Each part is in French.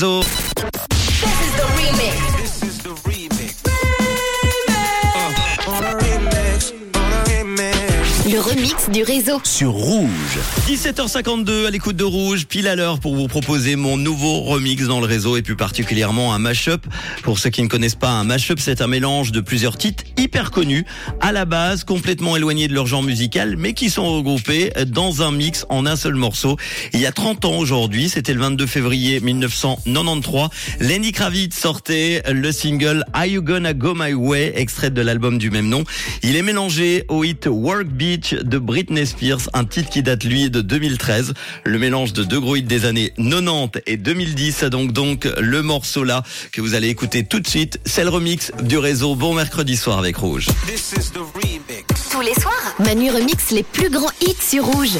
走。Remix du réseau. sur Rouge. 17h52 à l'écoute de Rouge, pile à l'heure pour vous proposer mon nouveau remix dans le réseau et plus particulièrement un mashup. Pour ceux qui ne connaissent pas, un mashup c'est un mélange de plusieurs titres hyper connus, à la base complètement éloignés de leur genre musical, mais qui sont regroupés dans un mix en un seul morceau. Il y a 30 ans aujourd'hui, c'était le 22 février 1993, Lenny Kravitz sortait le single Are You Gonna Go My Way, extrait de l'album du même nom. Il est mélangé au hit Work Beach de Britney Spears, un titre qui date lui de 2013. Le mélange de deux gros hits des années 90 et 2010, donc donc le morceau là que vous allez écouter tout de suite, c'est le remix du réseau Bon mercredi soir avec Rouge. Tous les soirs, Manu remix les plus grands hits sur Rouge.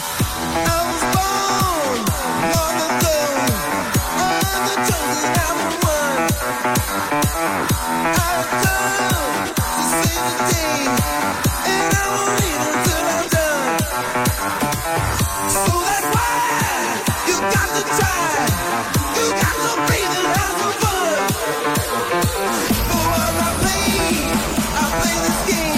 I play this game.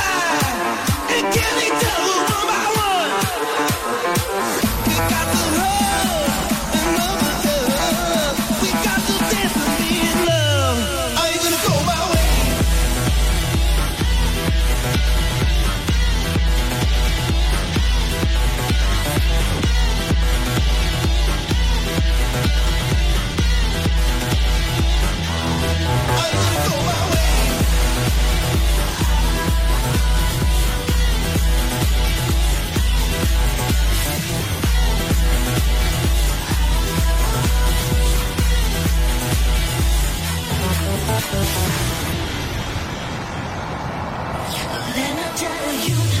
tell you,